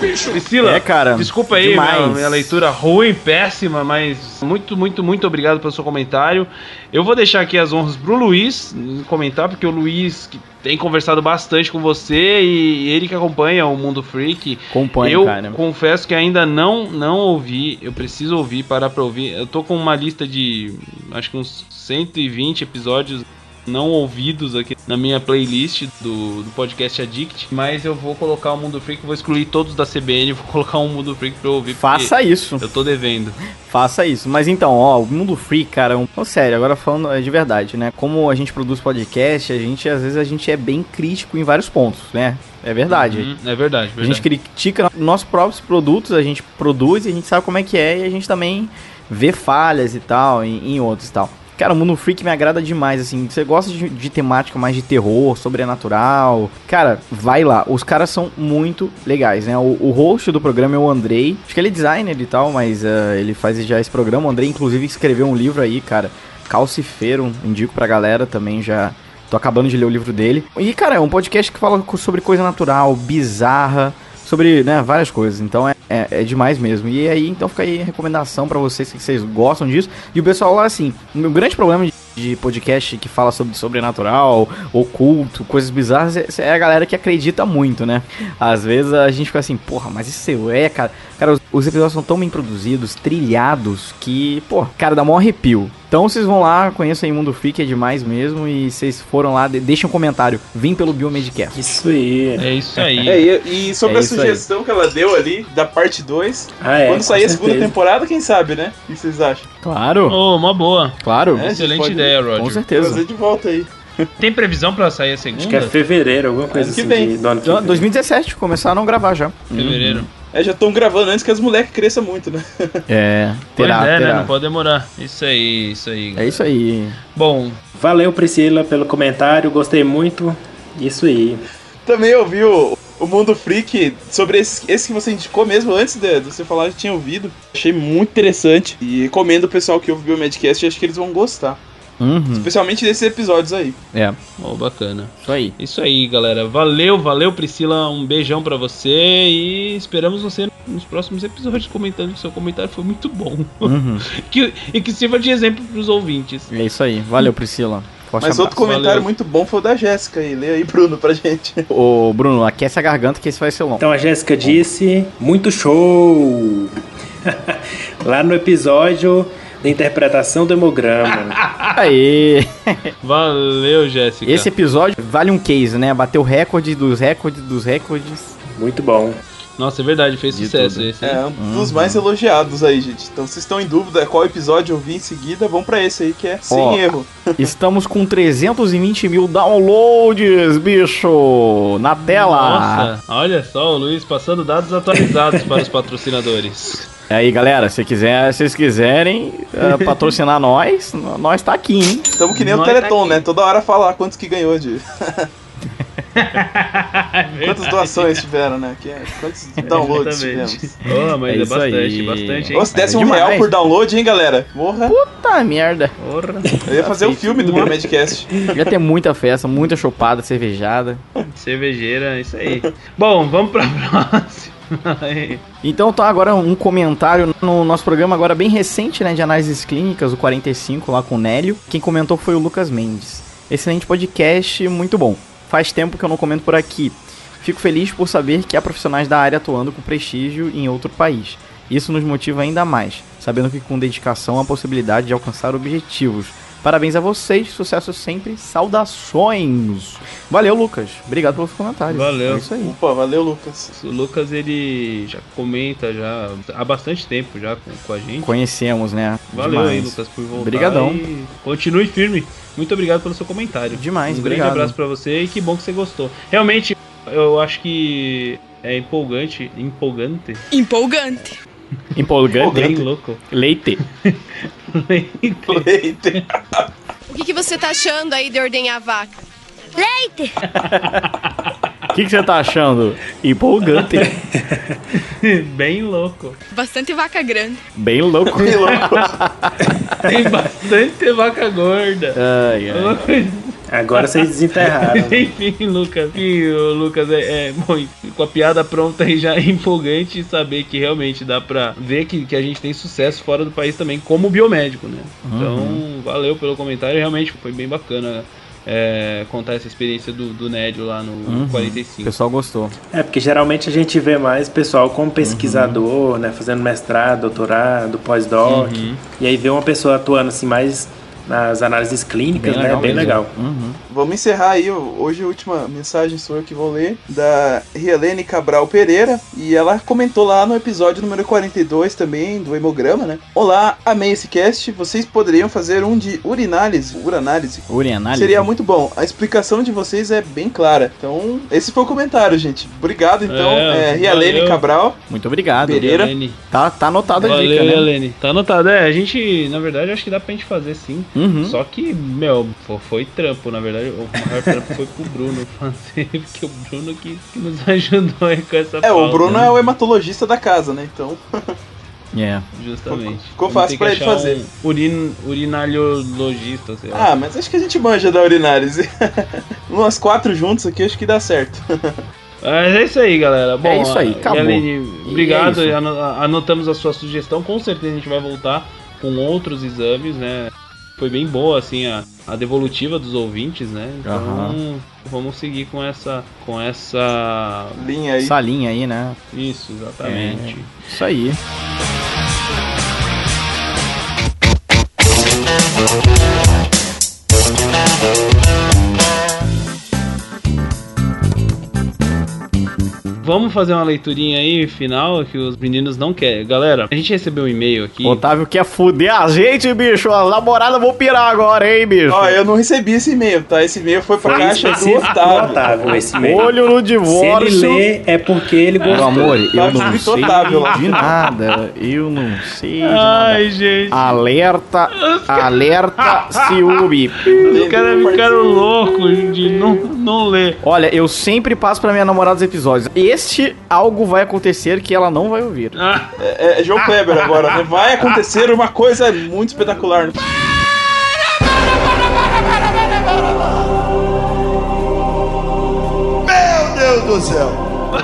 bicho! Priscila, É, cara, desculpa aí minha, minha leitura ruim, péssima, mas muito, muito, muito obrigado pelo seu comentário. Eu vou deixar aqui as honras pro Luiz comentar, porque o Luiz que tem conversado bastante com você e ele que acompanha o Mundo Freak. Acompanha, eu cara. confesso que ainda não não ouvi, eu preciso ouvir, parar pra ouvir. Eu tô com uma lista de acho que uns 120 episódios não ouvidos aqui na minha playlist do, do podcast Addict, mas eu vou colocar o Mundo Freak, vou excluir todos da CBN, vou colocar um Mundo Freak pra eu ouvir. Faça isso. Eu tô devendo. Faça isso. Mas então, ó, o Mundo Free, cara, é um... Ô, sério, agora falando é, de verdade, né? Como a gente produz podcast, a gente, às vezes, a gente é bem crítico em vários pontos, né? É verdade. Uhum, é verdade, A gente verdade. critica nossos próprios produtos, a gente produz e a gente sabe como é que é e a gente também vê falhas e tal em, em outros e tal. Cara, o Mundo Freak me agrada demais, assim. Você gosta de, de temática mais de terror, sobrenatural? Cara, vai lá. Os caras são muito legais, né? O, o host do programa é o Andrei. Acho que ele é designer e tal, mas eh, ele faz já esse programa. O Andrei, inclusive, escreveu um livro aí, cara. Calcifero, indico pra galera também já. Tô acabando de ler o livro dele. E, cara, é um podcast que fala sobre coisa natural, bizarra, sobre, né, várias coisas. Então é, é, é demais mesmo. E aí, então fica aí a recomendação pra vocês que vocês gostam disso. E o pessoal lá, assim, o meu grande problema de, de podcast que fala sobre sobrenatural, oculto, coisas bizarras, é, é a galera que acredita muito, né? Às vezes a gente fica assim, porra, mas isso é, cara. Cara, os, os episódios são tão bem produzidos, trilhados, que, pô, cara, dá mó arrepio. Então vocês vão lá, conheçam aí Mundo Freak, é demais mesmo. E vocês foram lá, de, deixem um comentário. Vim pelo Biomedcast. Isso aí. É isso aí. É, e, sobre É a isso aí. sugestão que ela deu ali, da parte 2, Ah, é, quando sair a segunda temporada, quem sabe, né? O que vocês acham? Claro, Ô, uma boa. claro. É, Excelente pode- ideia, Com Roger. certeza. Trazer de volta aí. Tem previsão pra sair a segunda? Acho que é fevereiro, alguma coisa Ano que assim. vem. de- ano que Então, vem. 2017, começaram a gravar já. Fevereiro. É, já estão gravando antes que as moleques cresçam muito, né? É, terá, pois é, terá. né? Não pode demorar. Isso aí, isso aí. É isso aí. Bom, Valeu, Priscila, pelo comentário. Gostei muito. Isso aí. Também ouvi o, o Mundo Freak sobre esse, esse que você indicou mesmo antes de, de você falar, eu tinha ouvido. Achei muito interessante. E recomendo o pessoal que ouve o Biomedcast, acho que eles vão gostar. Uhum. Especialmente desses episódios aí. É, ó, bacana. isso aí. Isso aí, galera. Valeu, valeu, Priscila. Um beijão pra você e esperamos você nos próximos episódios comentando que seu comentário foi muito bom. Uhum. que, e que sirva de exemplo pros ouvintes. É isso aí. Valeu, Priscila. Forte Mas abraço. outro comentário valeu. muito bom foi o da Jéssica aí. Lê aí, Bruno, pra gente. Ô, Bruno, aquece a garganta que esse vai ser longo. Então a Jéssica disse: muito show! Lá no episódio da interpretação do hemograma. Aê! Valeu, Jéssica. Esse episódio vale um case, né? Bateu recorde dos recordes dos recordes. Muito bom. Nossa, é verdade, fez De sucesso tudo. esse. hein? É um dos mais elogiados aí, gente. Então, vocês estão em dúvida qual episódio eu vi em seguida, vão pra esse aí que é sem Ó. erro. Estamos com 320 mil downloads, bicho! Na tela! Nossa, olha só, o Luiz passando dados atualizados para os patrocinadores. Aí, galera, se quiser, se vocês quiserem eh, patrocinar nós, nós tá aqui, hein? Estamos que nem o Nós Teleton, tá né? Toda hora falar quantos que ganhou de. Quantas doações tiveram, né? É- Quantos downloads Exatamente. tivemos? Oh, mas É é, bastante, aí. bastante, hein? Ou se desse É um real por download, hein, galera? Morra. Puta merda! Porra. Eu ia fazer o filme do Biomedcast. Ia ter muita festa, muita chopada, cervejada. Cervejeira, isso aí. Bom, vamos pra próxima. Então tá agora um comentário no nosso programa agora bem recente, né, de análises clínicas, o 45 lá com o Nélio. Quem comentou foi o Lucas Mendes. Excelente podcast, muito bom. Faz tempo que eu não comento por aqui. Fico feliz por saber que há profissionais da área atuando com prestígio em outro país. Isso nos motiva ainda mais, sabendo que com dedicação há possibilidade de alcançar objetivos. Parabéns a vocês, sucesso sempre, saudações. Valeu, Lucas. Obrigado pelos comentários. Valeu. É isso aí. Opa, valeu, Lucas. O Lucas, ele já comenta já há bastante tempo já com, com a gente. Conhecemos, né? Valeu aí, Demais. Lucas, por voltar. Obrigadão. Continue firme. Muito obrigado pelo seu comentário. Demais, Um obrigado. grande abraço pra você e que bom que você gostou. Realmente, eu acho que é empolgante, empolgante, Empolgante. Empolgante. bem louco. Leite. Leite. O que, que você tá achando aí de ordenhar a vaca? Leite. O que, que você tá achando? Empolgante. bem louco. Bastante vaca grande. Bem louco. Que louco. Tem bastante vaca gorda. Ai, ai. Agora vocês desenterraram. Enfim, Lucas. E o Lucas é, é bom, com a piada pronta aí já é empolgante saber que realmente dá pra ver que, que a gente tem sucesso fora do país também, como biomédico, né? Então, valeu pelo comentário. Realmente foi bem bacana é, contar essa experiência do, do Nédio lá no O 45. pessoal gostou. É, porque geralmente a gente vê mais pessoal como pesquisador, né? Fazendo mestrado, doutorado, pós-doc. Uhum. E aí vê uma pessoa atuando assim mais nas análises clínicas, Bem né? legal Bem mesmo. legal. Uhum. Vamos encerrar aí. Hoje a última mensagem sua que vou ler, da Rielene Cabral Pereira. E ela comentou lá no episódio número 42 também, do Hemograma, né? Olá, amei esse cast. Vocês poderiam fazer um de urinálise. Uranálise. Urianálise. Seria muito bom. A explicação de vocês é bem clara. Então, esse foi o comentário, gente. Obrigado, então. É, É, Rielene valeu. Cabral. Muito obrigado. Pereira. Tá, tá anotado a Valeu, dica, né? Helene. Tá anotado. É, a gente, na verdade, acho que dá pra gente fazer sim. Uhum. Só que, meu, foi trampo, na verdade. O maior trampo foi pro Bruno fazer, porque o Bruno que, que nos ajudou aí com essa É, o pauta, Bruno né? é o hematologista da casa, né? Então, É. Justamente. Ficou fácil pra ele fazer. Um urin, urinariologista, sei lá. ah, mas acho que a gente manja da urinálise. Nós quatro juntos aqui, acho que dá certo. Mas é isso aí, galera. Bom, É isso aí, acabou. E obrigado. é anotamos a sua sugestão. Com certeza a gente vai voltar com outros exames, né? Foi bem boa, assim, a, a devolutiva dos ouvintes, né? Então, Aham. vamos seguir com essa. Com essa. Linha aí. Essa linha aí, né? Isso, exatamente. Isso aí. Vamos fazer uma leiturinha aí, final, que os meninos não querem. Galera, a gente recebeu um e-mail aqui. Otávio quer fuder a gente, bicho. As namoradas vão pirar agora, hein, bicho? Ó, eu não recebi esse e-mail, tá? Esse e-mail foi pra Foi caixa do Otávio. Otávio, esse e-mail. Olho no Se divórcio. ele lê, é porque ele Meu gostou. amor, eu Tá não sei Otávio de nada. Eu não sei de nada. Ai, gente. Alerta, alerta, ciúme. Os caras ficaram loucos de não, não ler. Olha, eu sempre passo pra minha namorada os episódios. Este algo vai acontecer que ela não vai ouvir. Ah, É, é João Kleber agora, né? Vai acontecer uma coisa muito espetacular.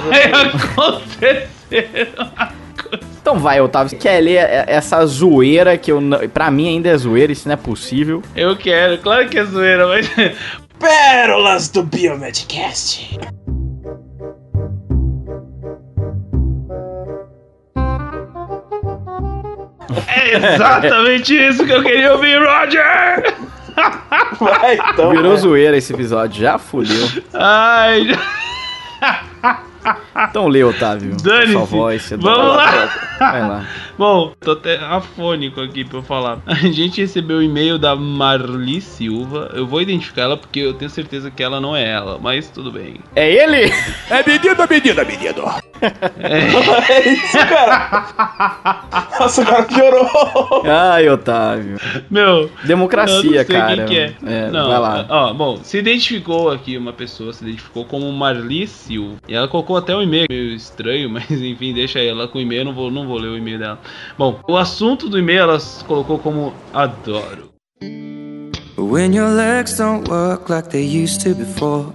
vai acontecer. Então vai, Otávio. Você quer ler é- essa zoeira que eu não, pra mim ainda é zoeira, isso não é possível. Eu quero, claro que é zoeira, mas. Pérolas do Biomedcast. É exatamente isso que eu queria ouvir, Roger! Vai, então. Virou né? zoeira esse episódio, já fudeu. Ai, Então lê, Otávio. Dane-se. Sua voz, você Vamos dá- lá. Vai lá. Bom, tô até afônico aqui pra eu falar. A gente recebeu o e-mail da Marli Silva. Eu vou identificar ela porque eu tenho certeza que ela não é ela, mas tudo bem. É ele? É menino, menino, menino. É isso, cara. Nossa, agora piorou. Ai, Otávio. Meu, Democracia, eu não sei cara. quem que é. É, não, vai lá. Ó, bom, se identificou aqui uma pessoa, se identificou como Marli Silva. E ela colocou até um e-mail meio estranho, mas enfim, deixa ela com o e-mail, eu não vou, não vou ler o e-mail dela. Bom, o assunto do e-mail ela colocou como adoro. When your legs don't work like they used to before.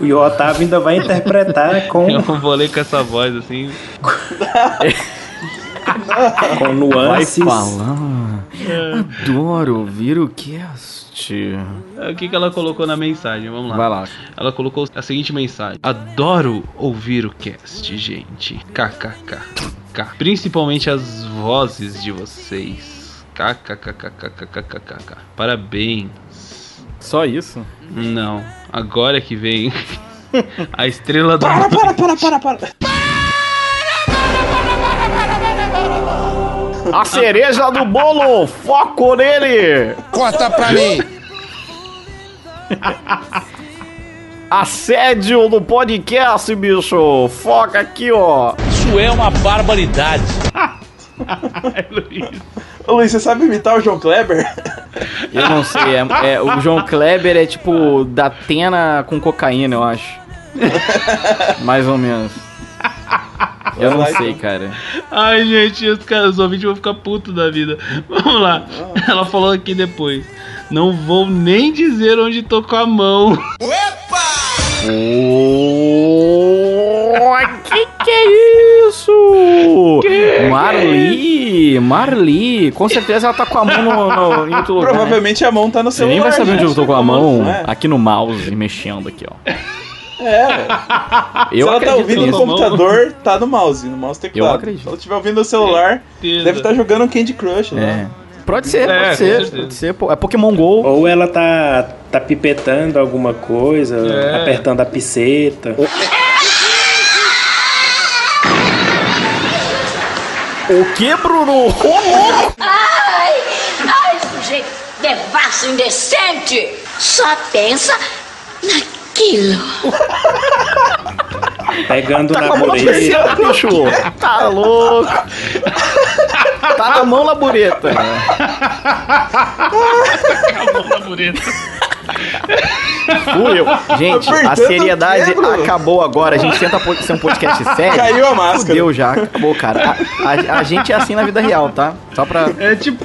E o Otávio ainda vai interpretar com, Eu vou ler com essa voz assim. com Vai nuances. falar. Adoro ouvir o cast. O que, que ela colocou na mensagem? Vamos lá. Vai lá. Ela colocou a seguinte mensagem: Adoro ouvir o cast, gente. KKK. Principalmente as vozes de vocês. KKKKKKKKK. Parabéns. Só isso? Não, agora que vem a estrela do. Para, para, para, para, para. A cereja do bolo! Foco nele! Corta pra mim. Assédio no podcast, bicho! Foca aqui, ó! Isso é uma barbaridade. Luiz. Ô Luiz, você sabe imitar o João Kleber? Eu não sei, é, é- o João Kleber é tipo da Tena com cocaína, eu acho. Mais ou menos. Eu não sei, cara. Ai, gente, os, caras, os ouvintes vão ficar putos da vida. Vamos lá. Ela falou aqui depois. Não vou nem dizer onde tô com a mão. Oh, que que é isso? Marli, Marli, com certeza ela tá com a mão no, no- em outro lugar. né? Provavelmente a mão tá no Você celular. nem vai saber onde eu gente. tô com a mão Não é? aqui no mouse, mexendo aqui, ó. É, velho. Se Eu ela tá ouvindo no computador, tá no mouse, no mouse teclado. Eu acredito. Se ela estiver ouvindo no celular, Certeza. deve estar jogando Candy Crush, É. né? Pode ser, É, pode ser, pode ser. pô. É Pokémon GO. Ou ela tá, tá pipetando alguma coisa, É. apertando a piceta. O que, Bruno? Ô, louco! Ai, ai, sujeito devasso, indecente. Só pensa naquilo. Pegando Tá na com a mão na bureta. bureta, bicho. Tá louco. Tá na mão na bureta. Fui eu. Gente, a seriedade acabou agora. A gente tenta ser um podcast sério. Caiu a máscara. Fudeu já. Acabou, cara. A, a- a gente é assim na vida real, tá? Só pra... É tipo.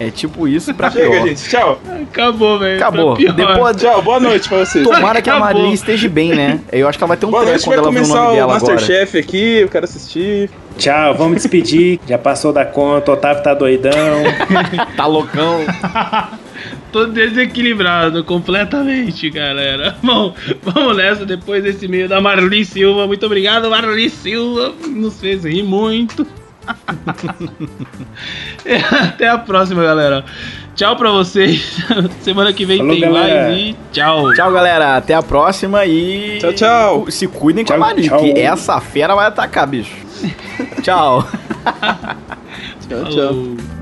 É tipo isso pra Chega, pior. gente. Tchau. Acabou, velho. Acabou. Depois, Tchau, boa noite pra vocês. tomara que a Acabou. Marília esteja bem, né? Eu acho que ela vai ter um Boa treco quando ela ver o começar nome o dela agora. Masterchef aqui, eu quero assistir. Tchau, vamos despedir. Já passou da conta, o Otávio tá doidão. Tá loucão. Tô desequilibrado completamente, galera. Bom, vamos nessa depois desse meio da Marli Silva. Muito obrigado, Marli Silva. Nos fez rir muito. E Até a próxima, galera. Tchau pra vocês. Semana que vem Falou, tem galera. mais e tchau. Tchau, galera. Até a próxima e. Tchau, tchau. Se cuidem com a Tchau, tchau. que essa fera vai atacar, bicho. tchau. Tchau, tchau.